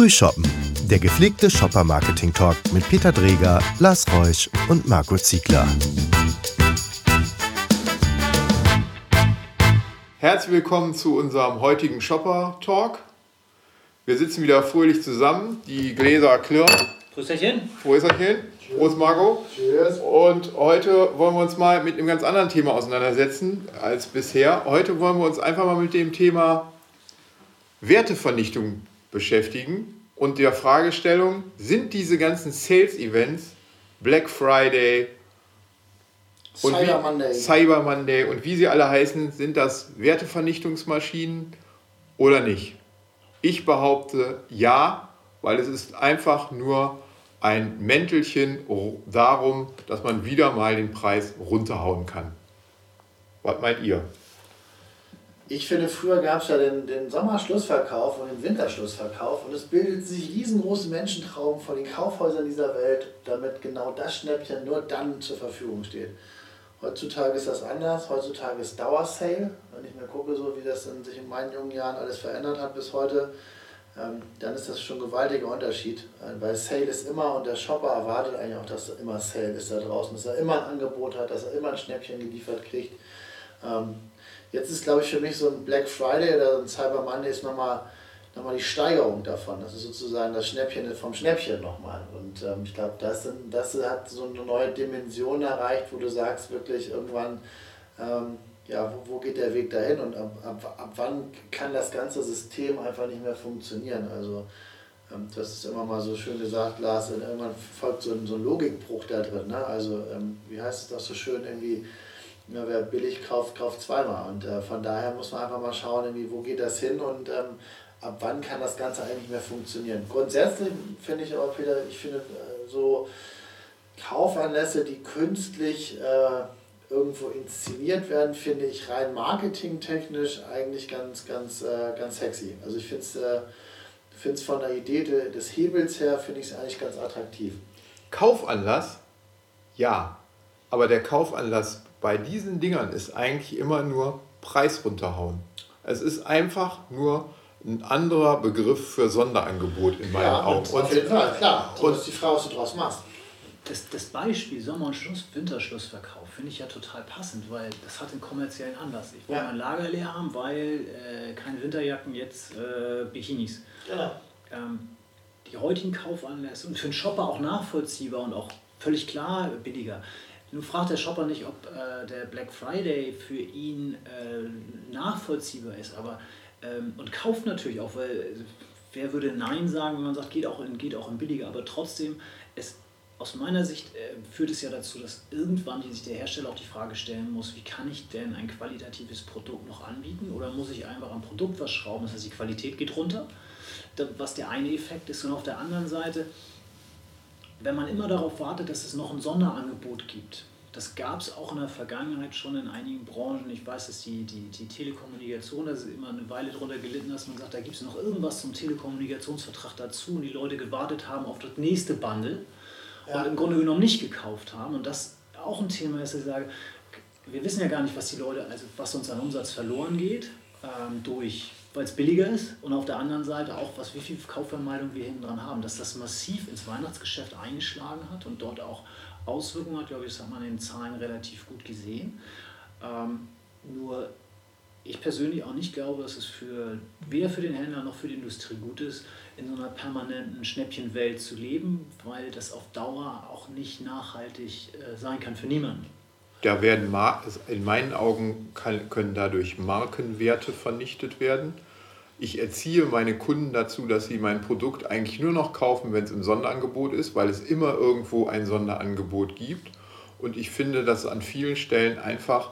Frühshoppen, der gepflegte Shopper-Marketing-Talk mit Peter Dreger, Lars Reusch und Marco Ziegler. Herzlich willkommen zu unserem heutigen Shopper-Talk. Wir sitzen wieder fröhlich zusammen, die Gläser klirren. Prösterchen. Prösterchen. Prost, Marco. Cheers. Und heute wollen wir uns mal mit einem ganz anderen Thema auseinandersetzen als bisher. Heute wollen wir uns einfach mal mit dem Thema Wertevernichtung beschäftigen und der Fragestellung, sind diese ganzen Sales-Events, Black Friday und Cyber wie, Monday. Cyber Monday und wie sie alle heißen, sind das Wertevernichtungsmaschinen oder nicht? Ich behaupte ja, weil es ist einfach nur ein Mäntelchen darum, dass man wieder mal den Preis runterhauen kann. Was meint ihr? Ich finde, früher gab es ja den, den Sommerschlussverkauf und den Winterschlussverkauf und es bildet sich riesengroße Menschentrauben von den Kaufhäusern dieser Welt, damit genau das Schnäppchen nur dann zur Verfügung steht. Heutzutage ist das anders, heutzutage ist Dauersale. Wenn ich mir gucke, so wie das in sich in meinen jungen Jahren alles verändert hat bis heute, ähm, dann ist das schon ein gewaltiger Unterschied. Äh, weil Sale ist immer und der Shopper erwartet eigentlich auch, dass immer Sale ist da draußen, dass er immer ein Angebot hat, dass er immer ein Schnäppchen geliefert kriegt. Ähm, Jetzt ist, glaube ich, für mich so ein Black Friday oder ein Cyber Monday ist nochmal noch mal die Steigerung davon. Das ist sozusagen das Schnäppchen vom Schnäppchen nochmal. Und ähm, ich glaube, das, das hat so eine neue Dimension erreicht, wo du sagst, wirklich irgendwann, ähm, ja, wo, wo geht der Weg dahin und ab, ab, ab wann kann das ganze System einfach nicht mehr funktionieren. Also ähm, das ist immer mal so schön gesagt, Lars, irgendwann folgt so ein, so ein Logikbruch da drin. Ne? Also ähm, wie heißt es doch so schön irgendwie, ja, wer billig kauft, kauft zweimal. Und äh, von daher muss man einfach mal schauen, irgendwie, wo geht das hin und ähm, ab wann kann das Ganze eigentlich mehr funktionieren. Grundsätzlich finde ich aber, Peter, ich finde äh, so Kaufanlässe, die künstlich äh, irgendwo inszeniert werden, finde ich rein marketingtechnisch eigentlich ganz, ganz, äh, ganz sexy. Also ich finde es äh, find's von der Idee de, des Hebels her, finde ich es eigentlich ganz attraktiv. Kaufanlass? Ja. Aber der Kaufanlass bei diesen Dingern ist eigentlich immer nur Preis runterhauen. Es ist einfach nur ein anderer Begriff für Sonderangebot in meinen ja, Augen. Und, auf jeden Fall, klar. Und, und ist die Frage, was du draus machst. Das, das Beispiel Sommer- und Schluss, Winterschlussverkauf finde ich ja total passend, weil das hat einen kommerziellen Anlass. Ich wollte ja. mein Lager leer haben, weil äh, keine Winterjacken, jetzt äh, Bikinis. Genau. Ähm, die heutigen Kaufanlässe und für einen Shopper auch nachvollziehbar und auch völlig klar billiger. Nun fragt der Shopper nicht, ob äh, der Black Friday für ihn äh, nachvollziehbar ist, aber ähm, und kauft natürlich auch, weil wer würde Nein sagen, wenn man sagt, geht auch in, geht auch in billiger, aber trotzdem, es, aus meiner Sicht äh, führt es ja dazu, dass irgendwann sich der Hersteller auch die Frage stellen muss, wie kann ich denn ein qualitatives Produkt noch anbieten? Oder muss ich einfach am Produkt was schrauben, das heißt die Qualität geht runter, was der eine Effekt ist und auf der anderen Seite, wenn man immer darauf wartet, dass es noch ein Sonderangebot gibt, das gab es auch in der Vergangenheit schon in einigen Branchen. Ich weiß, dass die, die, die Telekommunikation, da ist immer eine Weile drunter gelitten, dass man sagt, da gibt es noch irgendwas zum Telekommunikationsvertrag dazu und die Leute gewartet haben auf das nächste Bundle ja. und im Grunde genommen nicht gekauft haben. Und das auch ein Thema ist, dass ich sage, wir wissen ja gar nicht, was die Leute, also was uns an Umsatz verloren geht, ähm, durch weil es billiger ist und auf der anderen Seite auch, was, wie viel Kaufvermeidung wir hinten dran haben, dass das massiv ins Weihnachtsgeschäft eingeschlagen hat und dort auch Auswirkungen hat, glaube ich, das hat man in den Zahlen relativ gut gesehen. Ähm, nur ich persönlich auch nicht glaube, dass es für, weder für den Händler noch für die Industrie gut ist, in so einer permanenten Schnäppchenwelt zu leben, weil das auf Dauer auch nicht nachhaltig äh, sein kann für niemanden. Da werden in meinen Augen kann, können dadurch Markenwerte vernichtet werden. Ich erziehe meine Kunden dazu, dass sie mein Produkt eigentlich nur noch kaufen, wenn es im Sonderangebot ist, weil es immer irgendwo ein Sonderangebot gibt. Und ich finde, dass an vielen Stellen einfach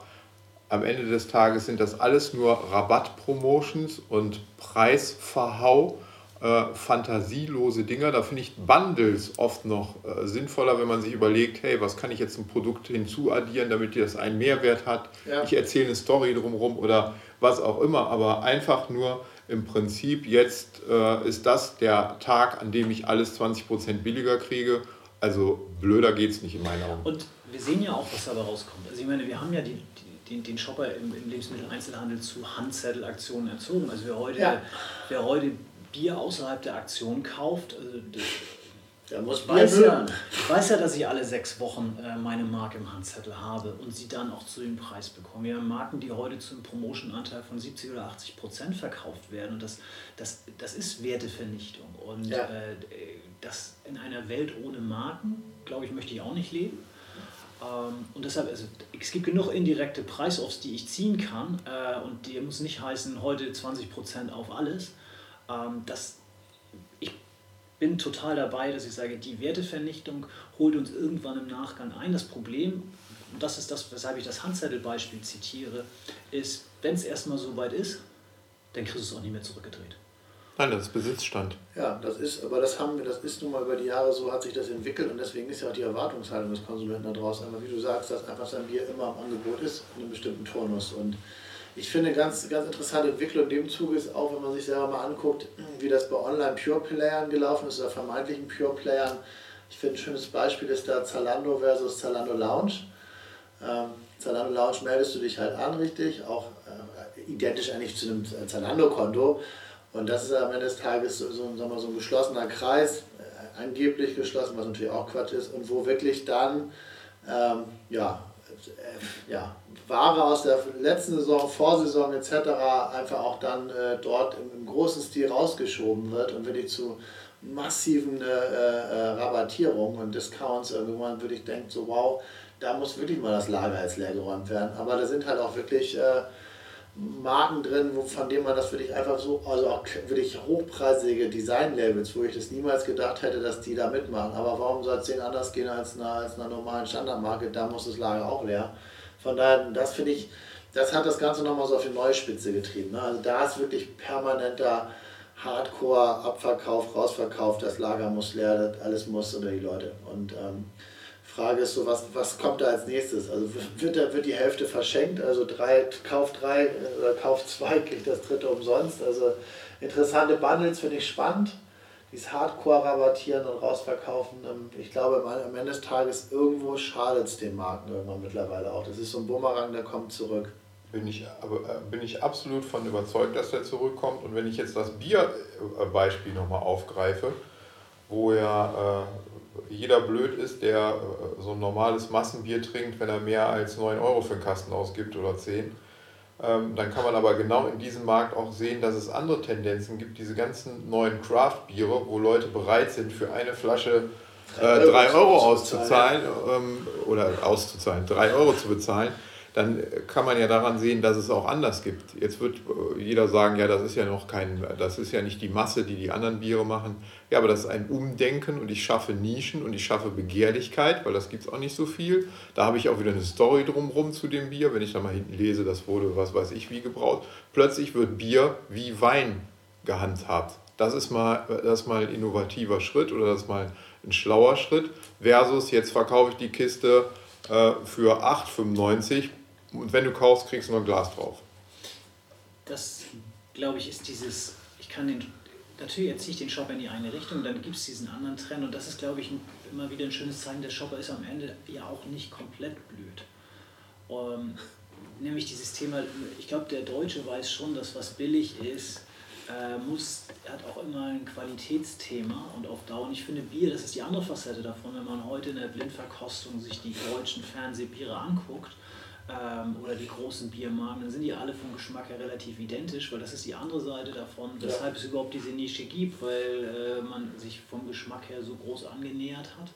am Ende des Tages sind das alles nur Rabattpromotions und Preisverhau äh, fantasielose Dinger. Da finde ich Bundles oft noch äh, sinnvoller, wenn man sich überlegt, hey, was kann ich jetzt ein Produkt hinzuaddieren, damit das einen Mehrwert hat. Ja. Ich erzähle eine Story drumherum oder was auch immer, aber einfach nur im Prinzip jetzt äh, ist das der Tag, an dem ich alles 20% billiger kriege. Also blöder geht es nicht in meinen Augen. Und wir sehen ja auch, was dabei rauskommt. Also ich meine, wir haben ja die, den, den Shopper im, im Lebensmitteleinzelhandel zu Handzettelaktionen erzogen. Also wer heute, ja. wer heute Bier außerhalb der Aktion kauft, also der muss weiß ja, ich weiß ja, dass ich alle sechs Wochen äh, meine Marke im Handzettel habe und sie dann auch zu dem Preis bekomme. Wir haben Marken, die heute zum Promotion-Anteil von 70 oder 80 Prozent verkauft werden und das, das, das ist Wertevernichtung. Und ja. äh, das in einer Welt ohne Marken, glaube ich, möchte ich auch nicht leben. Ähm, und deshalb, also, es gibt genug indirekte Preisoffs, die ich ziehen kann äh, und die muss nicht heißen, heute 20 Prozent auf alles. Ähm, das, bin total dabei, dass ich sage, die Wertevernichtung holt uns irgendwann im Nachgang ein. Das Problem, und das ist das, weshalb ich das Handzettelbeispiel zitiere, ist, wenn es erstmal so weit ist, dann kriegst du es auch nicht mehr zurückgedreht. Nein, das ist Besitzstand. Ja, das ist, aber das haben wir, das ist nun mal über die Jahre so, hat sich das entwickelt und deswegen ist ja auch die Erwartungshaltung des Konsumenten da draußen. Aber wie du sagst, dass einfach sein Bier immer am Angebot ist, in einem bestimmten Turnus. Und ich finde, ganz, ganz interessante Entwicklung in dem Zuge ist auch, wenn man sich selber mal anguckt, wie das bei Online-Pure-Playern gelaufen ist oder vermeintlichen Pure-Playern. Ich finde, ein schönes Beispiel ist da Zalando versus Zalando Lounge. Ähm, Zalando Lounge meldest du dich halt an, richtig, auch äh, identisch eigentlich zu einem Zalando-Konto. Und das ist am Ende des Tages so, so, sagen wir, so ein geschlossener Kreis, äh, angeblich geschlossen, was natürlich auch Quatsch ist, und wo wirklich dann ähm, ja, äh, ja, Ware aus der letzten Saison, Vorsaison etc. einfach auch dann äh, dort im, im, großen Stil rausgeschoben wird und wirklich zu massiven äh, äh, Rabattierungen und Discounts irgendwann würde ich denken, so wow, da muss wirklich mal das Lager jetzt leer geräumt werden. Aber da sind halt auch wirklich äh, Marken drin, von denen man das wirklich einfach so, also auch wirklich hochpreisige Design-Labels, wo ich das niemals gedacht hätte, dass die da mitmachen. Aber warum soll es denen anders gehen als einer, als einer normalen Standardmarke? Da muss das Lager auch leer. Von daher, das finde ich, das hat das Ganze nochmal so auf die neue Spitze getrieben. Ne? Also da ist wirklich permanenter Hardcore-Abverkauf, Rausverkauf, das Lager muss leer, alles muss unter die Leute. Und ähm, Frage ist so, was, was kommt da als nächstes? Also wird, da, wird die Hälfte verschenkt, also drei, Kauf drei oder Kauf zwei kriegt das dritte umsonst. Also interessante Bundles finde ich spannend dieses Hardcore rabattieren und rausverkaufen, ähm, ich glaube, am Ende des Tages irgendwo schadet es den Marken irgendwann mittlerweile auch. Das ist so ein Bumerang, der kommt zurück. Bin ich, aber, äh, bin ich absolut von überzeugt, dass der zurückkommt. Und wenn ich jetzt das Bierbeispiel nochmal aufgreife, wo ja äh, jeder blöd ist, der äh, so ein normales Massenbier trinkt, wenn er mehr als 9 Euro für einen Kasten ausgibt oder 10 ähm, dann kann man aber genau in diesem Markt auch sehen, dass es andere Tendenzen gibt, diese ganzen neuen Craft-Biere, wo Leute bereit sind, für eine Flasche äh, 3 Euro auszuzahlen ähm, oder auszuzahlen, 3 Euro zu bezahlen dann kann man ja daran sehen, dass es auch anders gibt. Jetzt wird äh, jeder sagen, ja, das ist ja noch kein, das ist ja nicht die Masse, die die anderen Biere machen. Ja, aber das ist ein Umdenken und ich schaffe Nischen und ich schaffe Begehrlichkeit, weil das gibt es auch nicht so viel. Da habe ich auch wieder eine Story drumherum zu dem Bier. Wenn ich da mal hinten lese, das wurde, was weiß ich, wie gebraut. Plötzlich wird Bier wie Wein gehandhabt. Das ist mal, das ist mal ein innovativer Schritt oder das ist mal ein schlauer Schritt. Versus jetzt verkaufe ich die Kiste äh, für 8,95 und wenn du kaufst, kriegst du nur ein Glas drauf. Das, glaube ich, ist dieses, ich kann den, natürlich erziehe ich den Shopper in die eine Richtung, dann gibt es diesen anderen Trend und das ist, glaube ich, immer wieder ein schönes Zeichen, der Shopper ist am Ende ja auch nicht komplett blöd. Um, ähm, nämlich dieses Thema, ich glaube, der Deutsche weiß schon, dass was billig ist, äh, muss, hat auch immer ein Qualitätsthema und auf Dauer. Und ich finde Bier, das ist die andere Facette davon, wenn man heute in der Blindverkostung sich die deutschen Fernsehbiere anguckt, ähm, oder die großen Biermarken, dann sind die alle vom Geschmack her relativ identisch, weil das ist die andere Seite davon, weshalb ja. es überhaupt diese Nische gibt, weil äh, man sich vom Geschmack her so groß angenähert hat.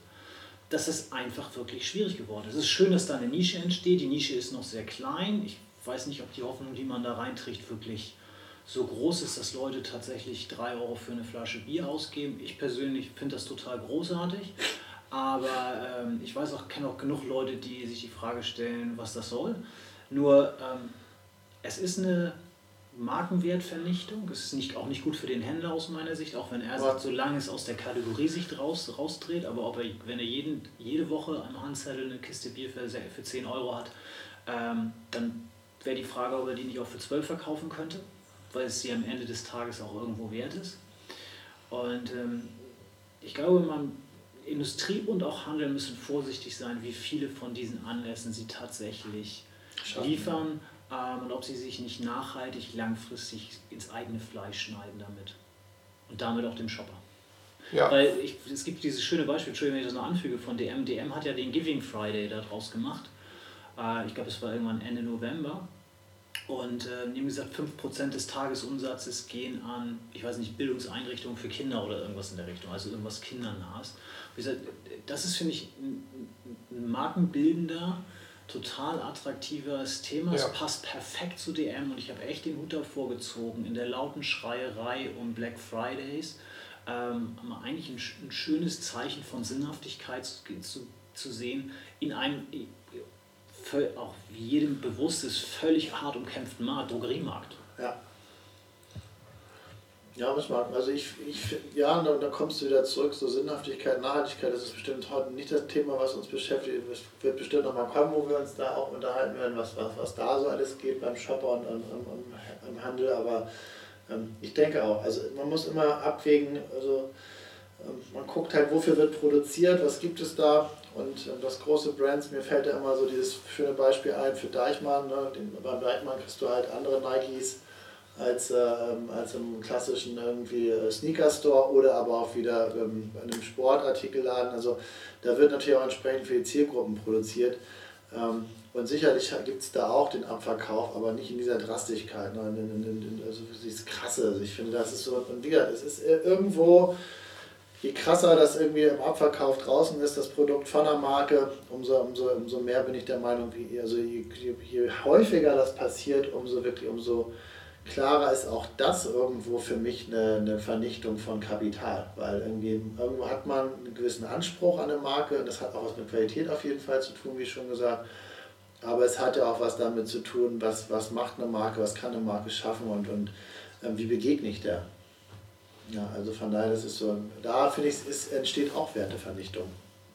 dass es einfach wirklich schwierig geworden ist. Es ist schön, dass da eine Nische entsteht. Die Nische ist noch sehr klein. Ich weiß nicht, ob die Hoffnung, die man da reinträgt, wirklich so groß ist, dass Leute tatsächlich 3 Euro für eine Flasche Bier ausgeben. Ich persönlich finde das total großartig. Aber ähm, ich weiß auch, kenne auch genug Leute, die sich die Frage stellen, was das soll. Nur ähm, es ist eine Markenwertvernichtung. Es ist nicht, auch nicht gut für den Händler aus meiner Sicht, auch wenn er sagt, solange es aus der Kategorie sich raus, rausdreht. Aber ob er, wenn er jeden, jede Woche am Handzettel eine Kiste Bier für, für 10 Euro hat, ähm, dann wäre die Frage, ob er die nicht auch für 12 verkaufen könnte, weil es sie am Ende des Tages auch irgendwo wert ist. Und ähm, ich glaube, man Industrie und auch Handel müssen vorsichtig sein, wie viele von diesen Anlässen sie tatsächlich Schaffen. liefern ähm, und ob sie sich nicht nachhaltig langfristig ins eigene Fleisch schneiden damit. damit auch dem Shopper. Ja. Weil ich, es gibt dieses schöne Beispiel, Entschuldigung, wenn ich das noch anfüge, von DM. DM hat ja den Giving Friday daraus gemacht. Äh, ich glaube, es war irgendwann Ende November. Und äh, haben gesagt, 5% des Tagesumsatzes gehen an, ich weiß nicht, Bildungseinrichtungen für Kinder oder irgendwas in der Richtung, also irgendwas kindernahes. Gesagt, das ist, finde ich, ein, ein markenbildender, total attraktives Thema. Ja. Es passt perfekt zu DM und ich habe echt den Hut davor gezogen in der lauten Schreierei um Black Fridays. Ähm, eigentlich ein, ein, schönes Zeichen von Sinnhaftigkeit zu, zu, zu sehen in einem auch jedem bewusst ist, völlig hart umkämpften Markt, Drogeriemarkt. Ja. Ja, muss man. Also ich, ich ja, da, da kommst du wieder zurück, so Sinnhaftigkeit, Nachhaltigkeit, das ist bestimmt heute nicht das Thema, was uns beschäftigt. Es wird bestimmt nochmal kommen, wo wir uns da auch unterhalten werden, was, was, was da so alles geht beim Shopper und, im Handel. Aber ähm, ich denke auch, also man muss immer abwägen, also ähm, man guckt halt, wofür wird produziert, was gibt es da und ähm, das große Brands, mir fällt ja immer so dieses schöne Beispiel ein für Deichmann. Ne? Den, beim Deichmann kriegst du halt andere Nikes als, äh, als im klassischen irgendwie äh, Sneaker-Store oder aber auch wieder ähm, in einem Sportartikelladen. Also da wird natürlich auch entsprechend für die Zielgruppen produziert. Ähm, und sicherlich gibt es da auch den Abverkauf, aber nicht in dieser Drastigkeit. Ne? Also dieses Krasse. Also ich finde, das ist so, und wieder, es ist äh, irgendwo je krasser das irgendwie im Abverkauf draußen ist, das Produkt von der Marke, umso, umso, umso mehr bin ich der Meinung, wie, also je, je, je häufiger das passiert, umso wirklich, umso klarer ist auch das irgendwo für mich eine, eine Vernichtung von Kapital. Weil irgendwie, irgendwo hat man einen gewissen Anspruch an eine Marke und das hat auch was mit Qualität auf jeden Fall zu tun, wie schon gesagt. Aber es hat ja auch was damit zu tun, was, was macht eine Marke, was kann eine Marke schaffen und, und äh, wie begegne ich der. Ja, also von daher, das ist so, da finde ich, es entsteht auch Wertevernichtung.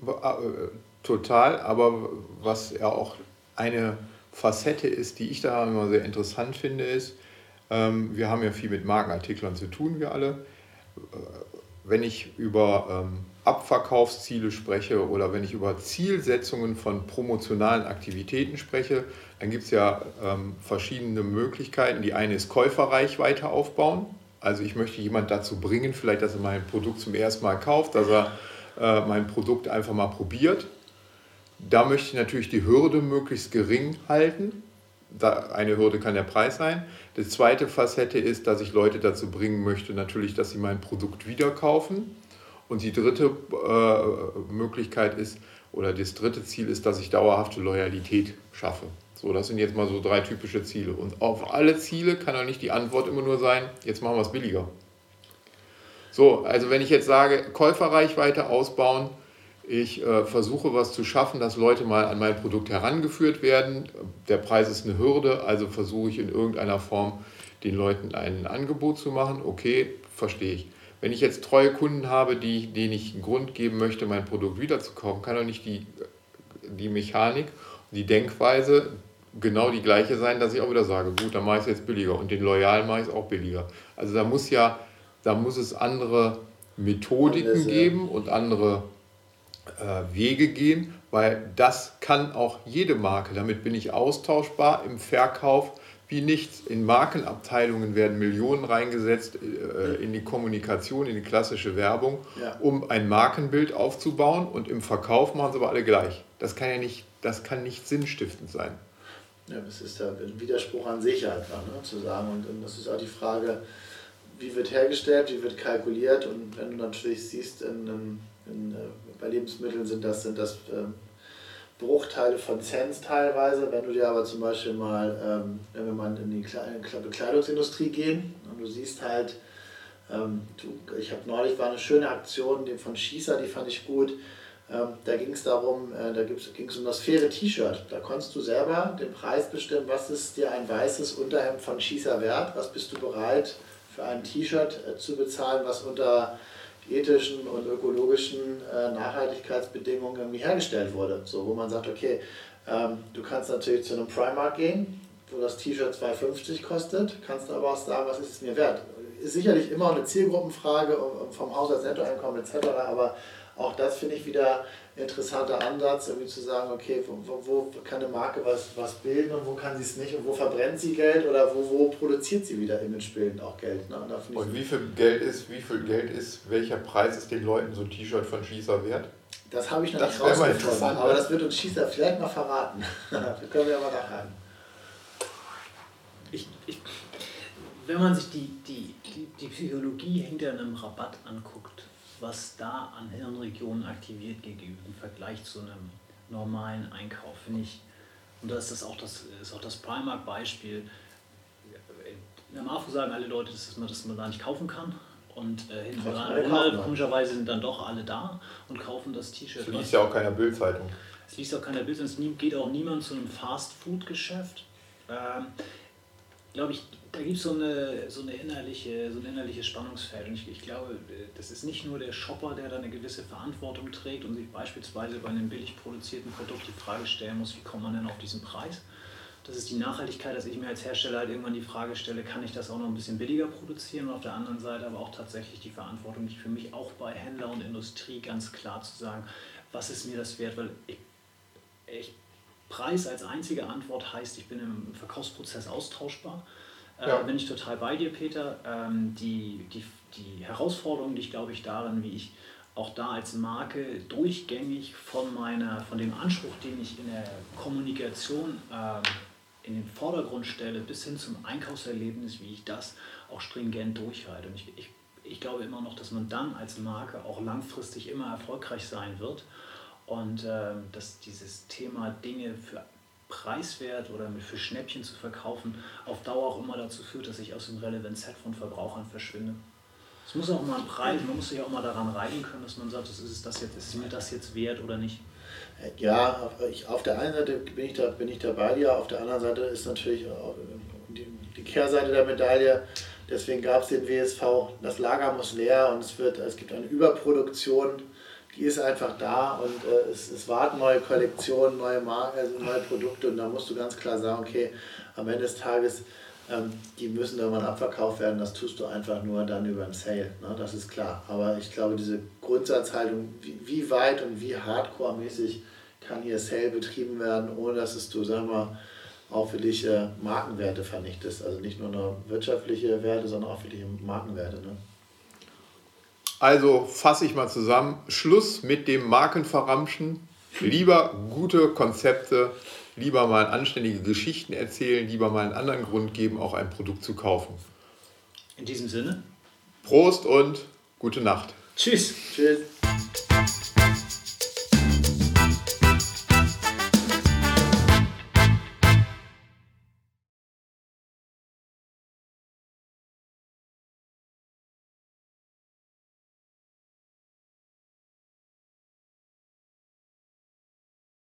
Äh, total, aber was ja auch eine Facette ist, die ich da immer sehr interessant finde, ist, ähm, wir haben ja viel mit Markenartiklern zu tun, wir alle. Äh, wenn ich über ähm, Abverkaufsziele spreche oder wenn ich über Zielsetzungen von promotionalen Aktivitäten spreche, dann gibt es ja ähm, verschiedene Möglichkeiten. Die eine ist Käuferreichweite aufbauen. Also ich möchte jemand dazu bringen, vielleicht, dass er mein Produkt zum ersten Mal kauft, dass er äh, mein Produkt einfach mal probiert. Da möchte ich natürlich die Hürde möglichst gering halten. Da, eine Hürde kann der Preis sein. Die zweite Facette ist, dass ich Leute dazu bringen möchte, natürlich, dass sie mein Produkt wieder kaufen. Und die dritte äh, Möglichkeit ist, oder das dritte Ziel ist, dass ich dauerhafte Loyalität schaffe. So, das sind jetzt mal so drei typische Ziele. Und auf alle Ziele kann doch nicht die Antwort immer nur sein, jetzt machen wir es billiger. So, also wenn ich jetzt sage, Käuferreichweite ausbauen, ich äh, versuche was zu schaffen, dass Leute mal an mein Produkt herangeführt werden. Der Preis ist eine Hürde, also versuche ich in irgendeiner Form den Leuten ein Angebot zu machen. Okay, verstehe ich. Wenn ich jetzt treue Kunden habe, die, denen ich einen Grund geben möchte, mein Produkt wiederzukaufen, kann doch nicht die, die Mechanik, die Denkweise genau die gleiche sein, dass ich auch wieder sage, gut, dann mache ich es jetzt billiger und den Loyalen mache ich es auch billiger. Also da muss ja, da muss es andere Methodiken Alles, geben und andere äh, Wege gehen, weil das kann auch jede Marke. Damit bin ich austauschbar im Verkauf wie nichts. In Markenabteilungen werden Millionen reingesetzt äh, in die Kommunikation, in die klassische Werbung, ja. um ein Markenbild aufzubauen und im Verkauf machen sie aber alle gleich. Das kann ja nicht, das kann nicht sinnstiftend sein. Ja, das ist ja ein Widerspruch an sich einfach, ne, zu sagen. Und, und das ist auch die Frage, wie wird hergestellt, wie wird kalkuliert. Und wenn du natürlich siehst, in, in, in, äh, bei Lebensmitteln sind das, sind das ähm, Bruchteile von Cents teilweise. Wenn du dir aber zum Beispiel mal, ähm, wenn wir mal in die Bekleidungsindustrie gehen und du siehst halt, ähm, du, ich habe neulich war eine schöne Aktion von Schießer, die fand ich gut da ging es darum, äh, da ging es um das faire T-Shirt. Da konntest du selber den Preis bestimmen, was ist dir ein weißes Unterhemd von Schießer wert, was bist du bereit für ein T-Shirt äh, zu bezahlen, was unter ethischen und ökologischen äh, Nachhaltigkeitsbedingungen irgendwie hergestellt wurde. So, wo man sagt, okay, ähm, du kannst natürlich zu einem Primark gehen, wo das T-Shirt 2,50 kostet, kannst aber auch sagen, was ist es mir wert. Ist sicherlich immer eine Zielgruppenfrage vom Haushaltsnettoeinkommen etc., aber auch das finde ich wieder ein interessanter Ansatz, irgendwie zu sagen, okay, wo, wo, kann eine Marke was, was bilden und wo kann sie es nicht und wo verbrennt sie Geld oder wo, wo produziert sie wieder imagebildend auch Geld. Ne? Und, und wie viel Geld ist, wie viel Geld ist, welcher Preis ist den Leuten so ein T-Shirt von Schießer wert? Das habe ich noch das nicht rausgefunden, aber das wird uns Schießer vielleicht mal verraten. das können wir aber nachher. Ich, ich, wenn man sich die, die, die, die Psychologie hinter einem Rabatt anguckt, was da an Hirnregionen aktiviert gegenüber im Vergleich zu einem normalen Einkauf, finde ich, und das ist auch das, ist auch das Primark-Beispiel. In der Marfu sagen alle Leute, dass man das man da nicht kaufen kann. Und äh, hinten dran, komischerweise sind dann doch alle da und kaufen das T-Shirt. Es liest ja auch keiner Bildzeitung. Es liest auch keiner Bildzeitung. Es geht auch niemand zu einem Fast-Food-Geschäft. Ähm, glaube ich, da gibt so es so, eine innerliche, so ein innerliches Spannungsfeld. Und ich, ich glaube, das ist nicht nur der Shopper, der da eine gewisse Verantwortung trägt und sich beispielsweise bei einem billig produzierten Produkt die Frage stellen muss, wie kommt man denn auf diesen Preis? Das ist die Nachhaltigkeit, dass ich mir als Hersteller halt irgendwann die Frage stelle, kann ich das auch noch ein bisschen billiger produzieren? Und auf der anderen Seite aber auch tatsächlich die Verantwortung, die für mich auch bei Händler und Industrie ganz klar zu sagen, was ist mir das wert? Weil ich, ich Preis als einzige Antwort heißt, ich bin im Verkaufsprozess austauschbar. Äh, ja. bin ich total bei dir, Peter. Ähm, die, die, die Herausforderung liegt, glaube ich, darin, wie ich auch da als Marke durchgängig von, meiner, von dem Anspruch, den ich in der Kommunikation ähm, in den Vordergrund stelle, bis hin zum Einkaufserlebnis, wie ich das auch stringent durchhalte. Und ich, ich, ich glaube immer noch, dass man dann als Marke auch langfristig immer erfolgreich sein wird und äh, dass dieses Thema Dinge für preiswert oder für Schnäppchen zu verkaufen auf Dauer auch immer dazu führt, dass ich aus dem relevanz Set von Verbrauchern verschwinde. Es muss auch mal ein Preis, man muss sich auch mal daran reiben können, dass man sagt, ist, es das jetzt, ist mir das jetzt wert oder nicht. Ja, ich, auf der einen Seite bin ich, da, bin ich da bei dir, auf der anderen Seite ist natürlich die, die Kehrseite der Medaille. Deswegen gab es den WSV, das Lager muss leer und es, wird, es gibt eine Überproduktion die ist einfach da und äh, es, es warten neue Kollektionen, neue Marken, also neue Produkte und da musst du ganz klar sagen, okay, am Ende des Tages, ähm, die müssen irgendwann abverkauft werden, das tust du einfach nur dann über einen Sale, ne? das ist klar. Aber ich glaube, diese Grundsatzhaltung, wie, wie weit und wie hardcore-mäßig kann hier Sale betrieben werden, ohne dass es du, sag mal, auch für dich äh, Markenwerte vernichtest. Also nicht nur nur wirtschaftliche Werte, sondern auch für die Markenwerte. Ne? Also fasse ich mal zusammen. Schluss mit dem Markenverramschen. Lieber gute Konzepte, lieber mal anständige Geschichten erzählen, lieber mal einen anderen Grund geben, auch ein Produkt zu kaufen. In diesem Sinne. Prost und gute Nacht. Tschüss. Tschüss.